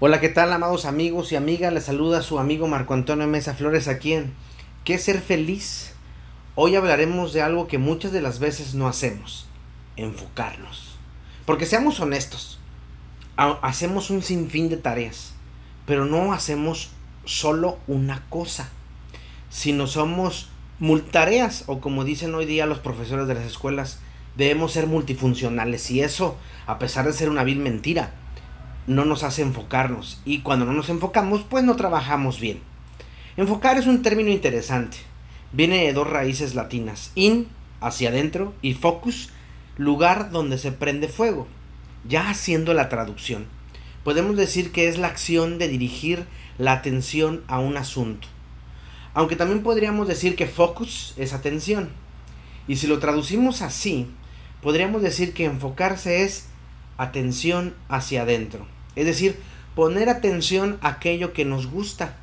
Hola, ¿qué tal, amados amigos y amigas? Les saluda su amigo Marco Antonio Mesa Flores aquí en ¿Qué ser feliz? Hoy hablaremos de algo que muchas de las veces no hacemos, enfocarnos. Porque seamos honestos, hacemos un sinfín de tareas, pero no hacemos solo una cosa, sino somos multareas o como dicen hoy día los profesores de las escuelas, debemos ser multifuncionales y eso, a pesar de ser una vil mentira, no nos hace enfocarnos y cuando no nos enfocamos pues no trabajamos bien. Enfocar es un término interesante. Viene de dos raíces latinas, in, hacia adentro, y focus, lugar donde se prende fuego. Ya haciendo la traducción, podemos decir que es la acción de dirigir la atención a un asunto. Aunque también podríamos decir que focus es atención. Y si lo traducimos así, podríamos decir que enfocarse es atención hacia adentro. Es decir, poner atención a aquello que nos gusta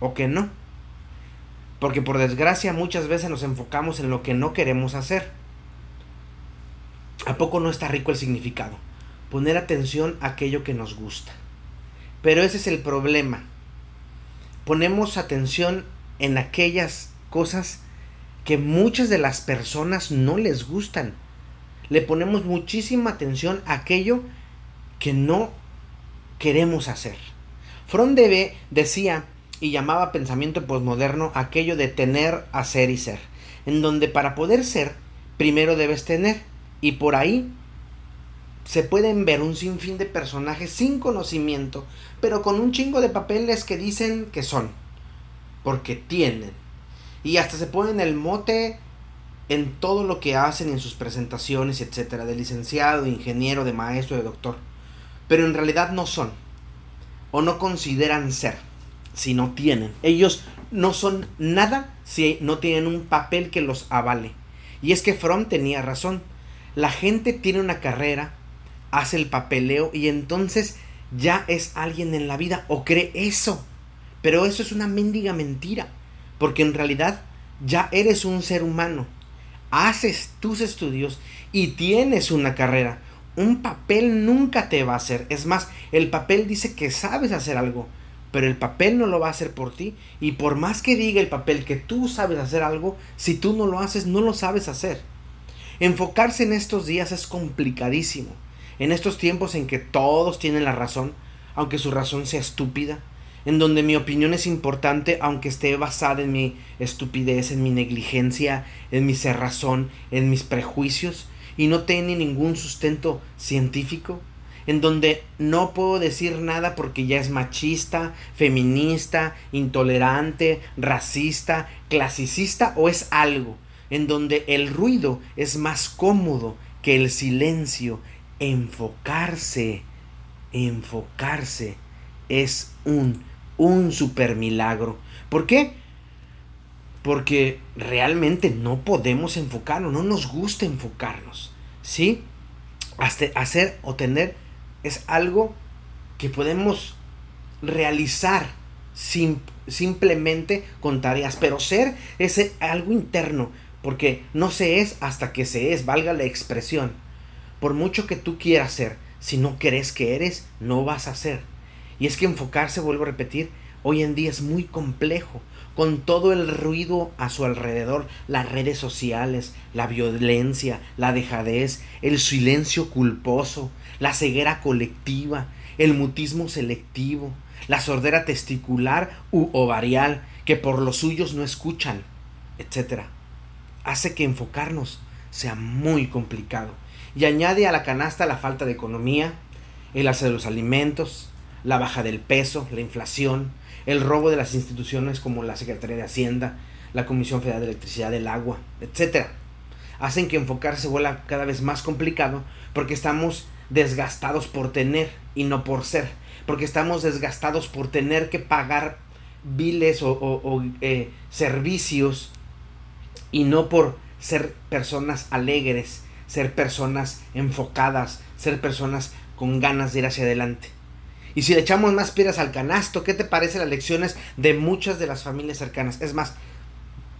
o que no. Porque por desgracia muchas veces nos enfocamos en lo que no queremos hacer. ¿A poco no está rico el significado? Poner atención a aquello que nos gusta. Pero ese es el problema. Ponemos atención en aquellas cosas que muchas de las personas no les gustan. Le ponemos muchísima atención a aquello que no queremos hacer. Frondebe decía y llamaba pensamiento posmoderno aquello de tener, hacer y ser, en donde para poder ser, primero debes tener, y por ahí se pueden ver un sinfín de personajes sin conocimiento, pero con un chingo de papeles que dicen que son, porque tienen, y hasta se ponen el mote en todo lo que hacen en sus presentaciones, etcétera, de licenciado, de ingeniero, de maestro, de doctor pero en realidad no son o no consideran ser si no tienen. Ellos no son nada si no tienen un papel que los avale. Y es que Fromm tenía razón. La gente tiene una carrera, hace el papeleo y entonces ya es alguien en la vida o cree eso. Pero eso es una mendiga mentira, porque en realidad ya eres un ser humano. Haces tus estudios y tienes una carrera un papel nunca te va a hacer. Es más, el papel dice que sabes hacer algo, pero el papel no lo va a hacer por ti. Y por más que diga el papel que tú sabes hacer algo, si tú no lo haces, no lo sabes hacer. Enfocarse en estos días es complicadísimo. En estos tiempos en que todos tienen la razón, aunque su razón sea estúpida, en donde mi opinión es importante aunque esté basada en mi estupidez, en mi negligencia, en mi cerrazón, en mis prejuicios, y no tiene ningún sustento científico, en donde no puedo decir nada porque ya es machista, feminista, intolerante, racista, clasicista o es algo, en donde el ruido es más cómodo que el silencio. Enfocarse, enfocarse es un, un super milagro. ¿Por qué? Porque realmente no podemos enfocarnos, no nos gusta enfocarnos. ¿Sí? hacer o tener es algo que podemos realizar simplemente con tareas, pero ser es algo interno, porque no se es hasta que se es, valga la expresión. Por mucho que tú quieras ser, si no crees que eres, no vas a ser. Y es que enfocarse, vuelvo a repetir, hoy en día es muy complejo, con todo el ruido a su alrededor, las redes sociales, la violencia, la dejadez, el silencio culposo, la ceguera colectiva, el mutismo selectivo, la sordera testicular u ovarial, que por los suyos no escuchan, etc. Hace que enfocarnos sea muy complicado y añade a la canasta la falta de economía, el hacer los alimentos, la baja del peso, la inflación, el robo de las instituciones como la Secretaría de Hacienda, la Comisión Federal de Electricidad del Agua, etc. Hacen que enfocarse se vuelva cada vez más complicado porque estamos desgastados por tener y no por ser, porque estamos desgastados por tener que pagar biles o, eh, servicios y no por ser personas alegres, ser personas enfocadas, ser personas con ganas de ir hacia adelante. Y si le echamos más piedras al canasto, ¿qué te parece las lecciones de muchas de las familias cercanas? Es más,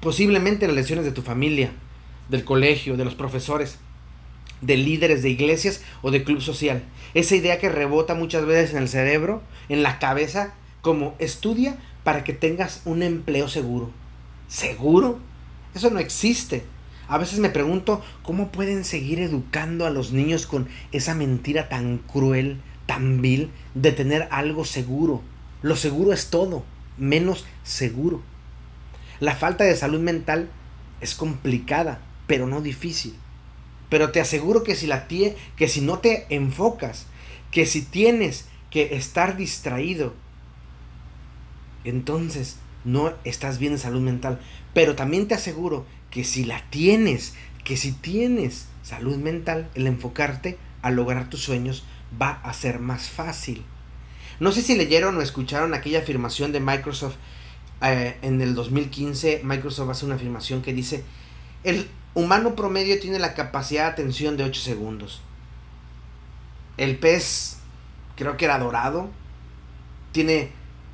posiblemente las lecciones de tu familia, del colegio, de los profesores. de líderes de iglesias o de club social. Esa idea que rebota muchas veces en el cerebro, en la cabeza, como estudia para que tengas un empleo seguro. ¿Seguro? Eso no existe. A veces me pregunto cómo pueden seguir educando a los niños con esa mentira tan cruel, tan vil, de tener algo seguro. Lo seguro es todo, menos seguro. La falta de salud mental es complicada, pero no difícil. Pero te aseguro que si la tie que si no te enfocas, que si tienes que estar distraído, entonces no estás bien en salud mental. Pero también te aseguro que si la tienes, que si tienes salud mental, el enfocarte a lograr tus sueños va a ser más fácil. No sé si leyeron o escucharon aquella afirmación de Microsoft eh, en el 2015. Microsoft hace una afirmación que dice, el humano promedio tiene la capacidad de atención de 8 segundos. El pez, creo que era dorado, tiene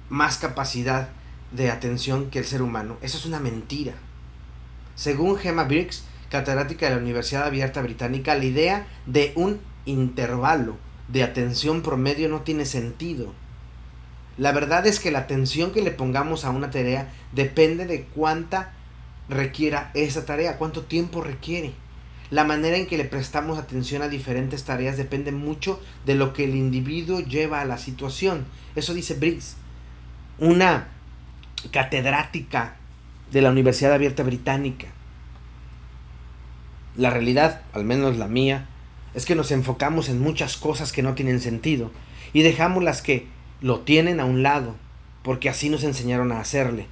más capacidad de atención que el ser humano. Eso es una mentira. Según Gemma Briggs, catedrática de la Universidad Abierta Británica, la idea de un intervalo de atención promedio no tiene sentido. La verdad es que la atención que le pongamos a una tarea depende de cuánta requiera esa tarea, cuánto tiempo requiere. La manera en que le prestamos atención a diferentes tareas depende mucho de lo que el individuo lleva a la situación. Eso dice Briggs, una catedrática de la Universidad Abierta Británica. La realidad, al menos la mía, es que nos enfocamos en muchas cosas que no tienen sentido y dejamos las que lo tienen a un lado, porque así nos enseñaron a hacerle.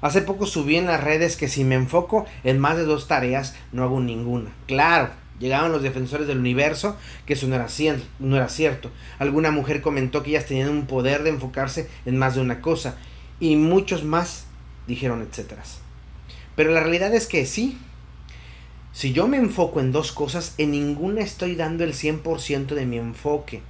Hace poco subí en las redes que si me enfoco en más de dos tareas, no hago ninguna. Claro, llegaban los defensores del universo, que eso no era, no era cierto. Alguna mujer comentó que ellas tenían un poder de enfocarse en más de una cosa, y muchos más dijeron etcétera. Pero la realidad es que sí. Si yo me enfoco en dos cosas, en ninguna estoy dando el 100% de mi enfoque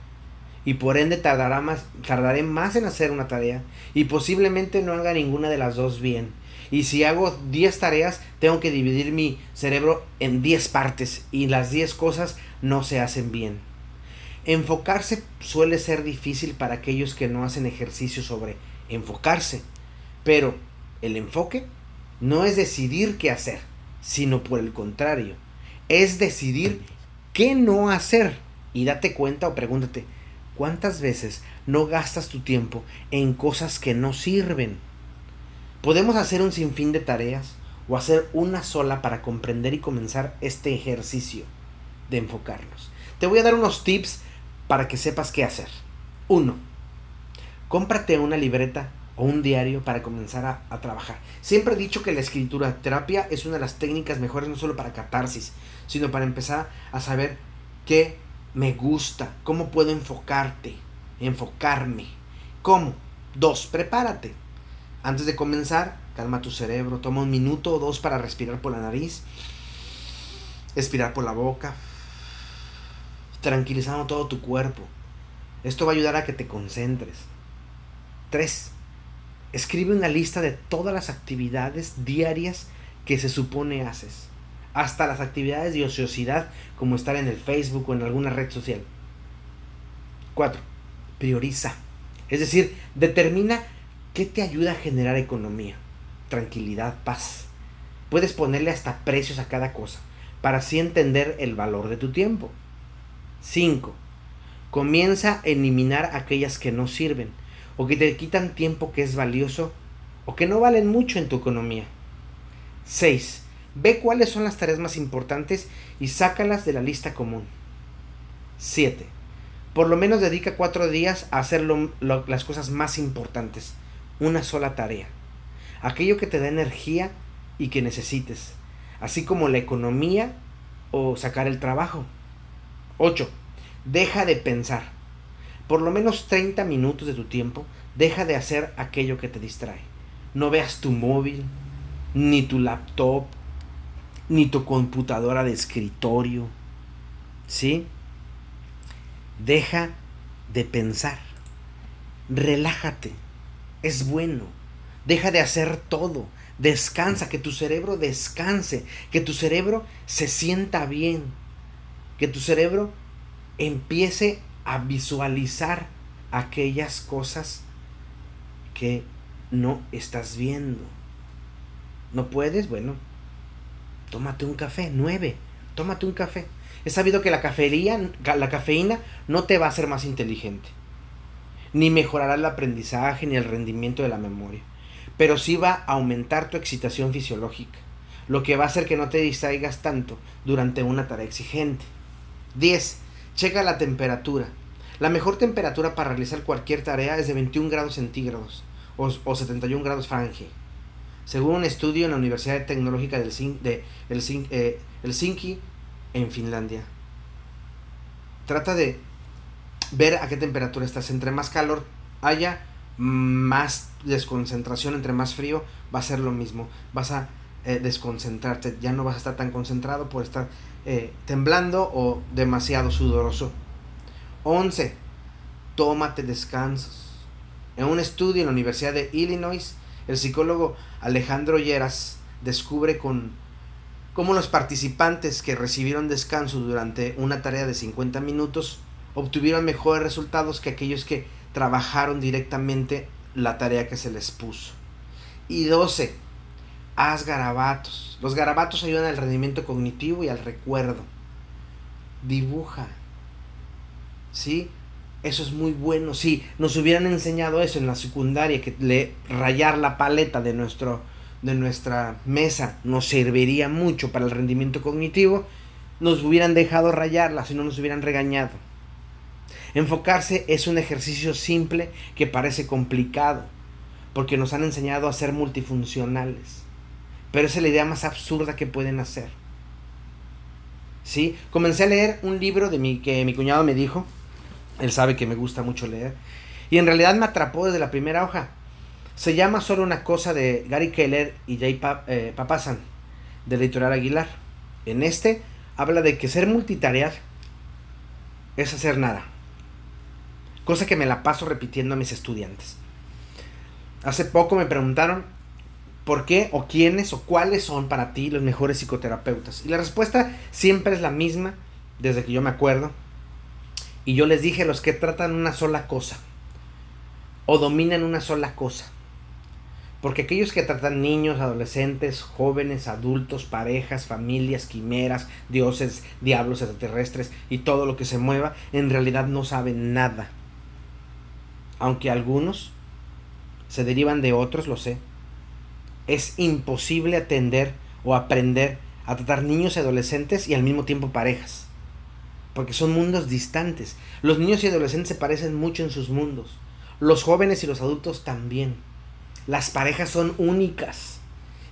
y por ende tardará más, tardaré más en hacer una tarea y posiblemente no haga ninguna de las dos bien. Y si hago 10 tareas, tengo que dividir mi cerebro en 10 partes y las 10 cosas no se hacen bien. Enfocarse suele ser difícil para aquellos que no hacen ejercicio sobre enfocarse, pero el enfoque no es decidir qué hacer, sino por el contrario, es decidir qué no hacer. Y date cuenta o pregúntate, ¿Cuántas veces no gastas tu tiempo en cosas que no sirven? Podemos hacer un sinfín de tareas o hacer una sola para comprender y comenzar este ejercicio de enfocarnos. Te voy a dar unos tips para que sepas qué hacer. 1. Cómprate una libreta o un diario para comenzar a, a, trabajar. Siempre he dicho que la escritura terapia es una de las técnicas mejores no solo para catarsis, sino para empezar a saber qué me gusta, cómo puedo enfocarte, enfocarme. ¿Cómo? Dos, prepárate. Antes de comenzar, calma tu cerebro, toma un minuto o dos para respirar por la nariz, expirar por la boca, tranquilizando todo tu cuerpo. Esto va a ayudar a que te concentres. Tres, escribe una lista de todas las actividades diarias que se supone haces hasta las actividades de ociosidad como estar en el Facebook o en alguna red social. 4. Prioriza. Es decir, determina qué te ayuda a generar economía, tranquilidad, paz. Puedes ponerle hasta precios a cada cosa para así entender el valor de tu tiempo. 5. Comienza a eliminar aquellas que no sirven o que te quitan tiempo que es valioso o que no valen mucho en tu economía. 6 Ve cuáles son las tareas más importantes y sácalas de la lista común. 7. Por lo menos dedica cuatro días a hacer las cosas más importantes. Una sola tarea. Aquello que te da energía y que necesites. Así como la economía o sacar el trabajo. 8. Deja de pensar. Por lo menos 30 minutos de tu tiempo, deja de hacer aquello que te distrae. No veas tu móvil, ni tu laptop, ni tu computadora de escritorio. ¿Sí? Deja de pensar. Relájate. Es bueno. Deja de hacer todo. Descansa, que tu cerebro descanse, que tu cerebro se sienta bien. que tu cerebro empiece a visualizar aquellas cosas que no estás viendo. ¿No puedes? Bueno, tómate un café, nueve, tómate un café. He sabido que la cafeína, la cafeína no te va a hacer más inteligente, ni mejorará el aprendizaje ni el rendimiento de la memoria, pero sí va a aumentar tu excitación fisiológica, lo que va a hacer que no te distraigas tanto durante una tarea exigente. 10. Checa la temperatura. La mejor temperatura para realizar cualquier tarea es de 21 grados centígrados o, 71 grados Fahrenheit. Según un estudio en la Universidad Tecnológica del de eh, Helsinki, en Finlandia. Trata de ver a qué temperatura estás. Entre más calor haya, más desconcentración. Entre más frío, va a ser lo mismo. Vas a eh, desconcentrarte. Ya no vas a estar tan concentrado por estar eh, temblando o demasiado sudoroso. 11. Tómate descansos. En un estudio en la Universidad de Illinois, el psicólogo Alejandro Lleras descubre con cómo los participantes que recibieron descanso durante una tarea de 50 minutos obtuvieron mejores resultados que aquellos que trabajaron directamente la tarea que se les puso. Y 12. Haz garabatos. Los garabatos ayudan al rendimiento cognitivo y al recuerdo. Dibuja. ¿Sí? Eso es muy bueno. Si nos hubieran enseñado eso en la secundaria, que rayar la paleta de, nuestro, de nuestra mesa nos serviría mucho para el rendimiento cognitivo, nos hubieran dejado rayarla, si no nos hubieran regañado. Enfocarse es un ejercicio simple que parece complicado, porque nos han enseñado a ser multifuncionales. Pero es la idea más absurda que pueden hacer. ¿Sí? Comencé a leer un libro de mi, que mi cuñado me dijo. Él sabe que me gusta mucho leer. Y en realidad me atrapó desde la primera hoja. Se llama Solo una cosa de Gary Keller y Jay eh, Papasan, de editorial Aguilar. En este habla de que ser multitarear es hacer nada. Cosa que me la paso repitiendo a mis estudiantes. Hace poco me preguntaron ¿Por qué o quiénes o cuáles son para ti los mejores psicoterapeutas? Y la respuesta siempre es la misma desde que yo me acuerdo. Y yo les dije los que tratan una sola cosa o dominan una sola cosa. Porque aquellos que tratan niños, adolescentes, jóvenes, adultos, parejas, familias, quimeras, dioses, diablos, extraterrestres y todo lo que se mueva, en realidad no saben nada. Aunque algunos se derivan de otros, lo sé es imposible atender o aprender a tratar niños y adolescentes y al mismo tiempo parejas. Porque son mundos distantes. Los niños y adolescentes se parecen mucho en sus mundos. Los jóvenes y los adultos también. Las parejas son únicas.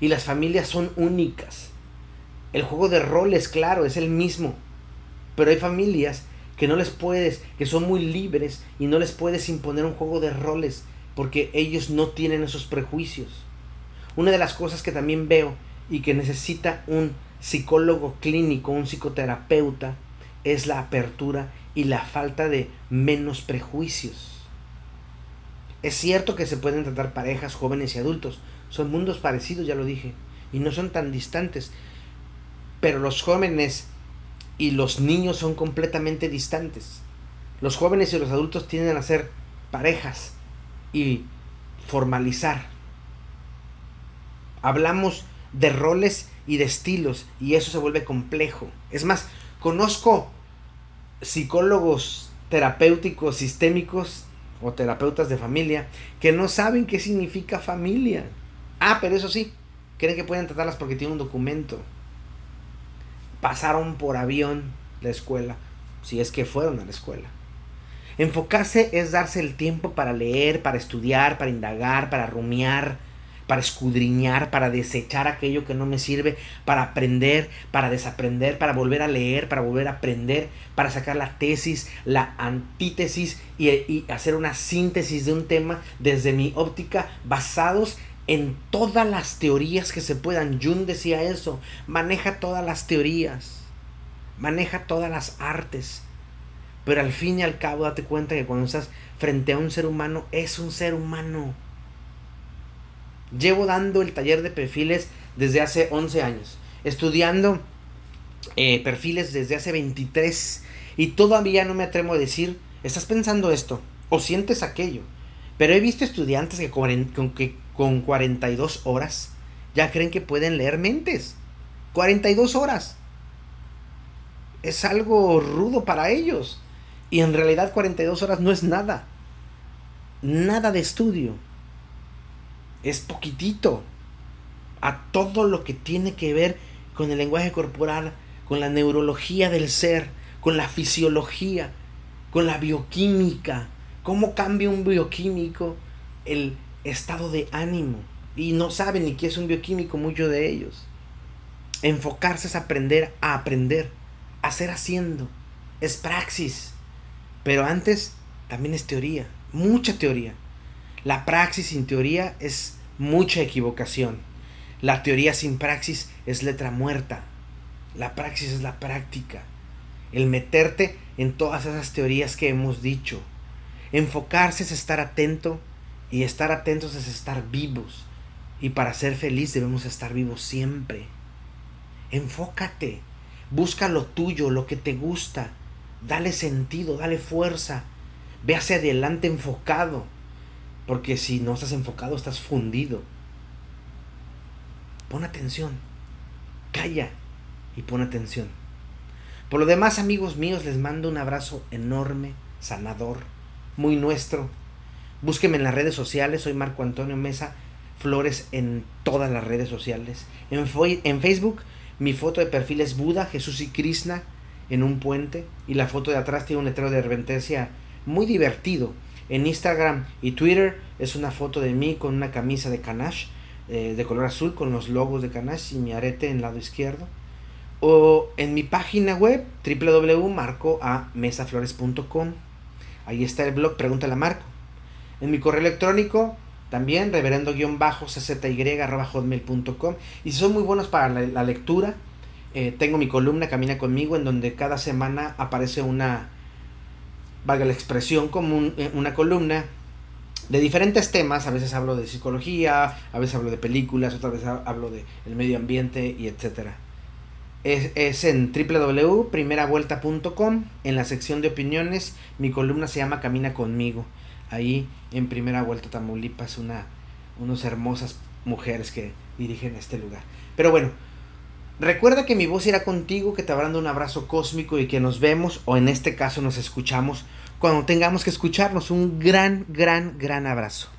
Y las familias son únicas. El juego de roles, claro, es el mismo. Pero hay familias que no les puedes, que son muy libres y no les puedes imponer un juego de roles porque ellos no tienen esos prejuicios. Una de las cosas que también veo y que necesita un psicólogo clínico, un psicoterapeuta, es la apertura y la falta de menos prejuicios. Es cierto que se pueden tratar parejas jóvenes y adultos, son mundos parecidos, ya lo dije, y no son tan distantes, pero los jóvenes y los niños son completamente distantes. Los jóvenes y los adultos tienden a ser parejas y formalizar hablamos de roles y de estilos y eso se vuelve complejo. Es más, conozco psicólogos terapéuticos sistémicos o terapeutas de familia que no saben qué significa familia. Ah, pero eso sí, creen que pueden tratarlas porque tienen un documento. Pasaron por avión la escuela, si es que fueron a la escuela. Enfocarse es darse el tiempo para leer, para estudiar, para indagar, para rumiar, para escudriñar, para desechar aquello que no me sirve, para aprender, para desaprender, para volver a leer, para volver a aprender, para sacar la tesis, la antítesis y, hacer una síntesis de un tema desde mi óptica basados en todas las teorías que se puedan. Jung decía eso, maneja todas las teorías, maneja todas las artes. Pero al fin y al cabo date cuenta que cuando estás frente a un ser humano es un ser humano Llevo dando el taller de perfiles desde hace 11 años, estudiando eh, perfiles desde hace 23 y todavía no me atrevo a decir, estás pensando esto o sientes aquello. Pero he visto estudiantes que con, que con 42 horas ya creen que pueden leer mentes. 42 horas. Es algo rudo para ellos. Y en realidad 42 horas no es nada. Nada de estudio. Es poquitito. A todo lo que tiene que ver con el lenguaje corporal, con la neurología del ser, con la fisiología, con la bioquímica. ¿Cómo cambia un bioquímico el estado de ánimo? Y no saben ni qué es un bioquímico muchos de ellos. Enfocarse es aprender a aprender, hacer haciendo. Es praxis. Pero antes también es teoría, mucha teoría. La praxis sin teoría es mucha equivocación. La teoría sin praxis es letra muerta. La praxis es la práctica. El meterte en todas esas teorías que hemos dicho. Enfocarse es estar atento y estar atentos es estar vivos. Y para ser feliz debemos estar vivos siempre. Enfócate, busca lo tuyo, lo que te gusta, dale sentido, dale fuerza, ve hacia adelante enfocado, porque si no estás enfocado estás fundido. Pon atención, calla y pon atención. Por lo demás, amigos míos, les mando un abrazo enorme, sanador, muy nuestro. Búsqueme en las redes sociales, soy Marco Antonio Mesa Flores en todas las redes sociales. En, en Facebook, mi foto de perfil es Buda, Jesús y Krishna en un puente y la foto de atrás tiene un letrero de advertencia muy divertido. En Instagram y Twitter es una foto de mí con una camisa de Kanash eh, de color azul con los logos de Kanash y mi arete en el lado izquierdo. O en mi página web www.marcoamesaflores.com. Ahí está el blog Pregúntale a Marco. En mi correo electrónico también reverendo-czy.hotmail.com. Y si son muy buenos para la lectura, eh, tengo mi columna Camina conmigo en donde cada semana aparece una, valga la expresión, como eh, una columna de diferentes temas. A veces hablo de psicología, a veces hablo de películas, otras veces hablo de el medio ambiente y etcétera. Es, es en www.primeravuelta.com, en la sección de opiniones, mi columna se llama Camina conmigo. Ahí en Primera Vuelta Tamaulipas, una, unas hermosas mujeres que dirigen este lugar. Pero bueno, Recuerda que mi voz irá contigo, que te habrán un abrazo cósmico y que nos vemos, o en este caso nos escuchamos, cuando tengamos que escucharnos. Un gran, gran, gran abrazo.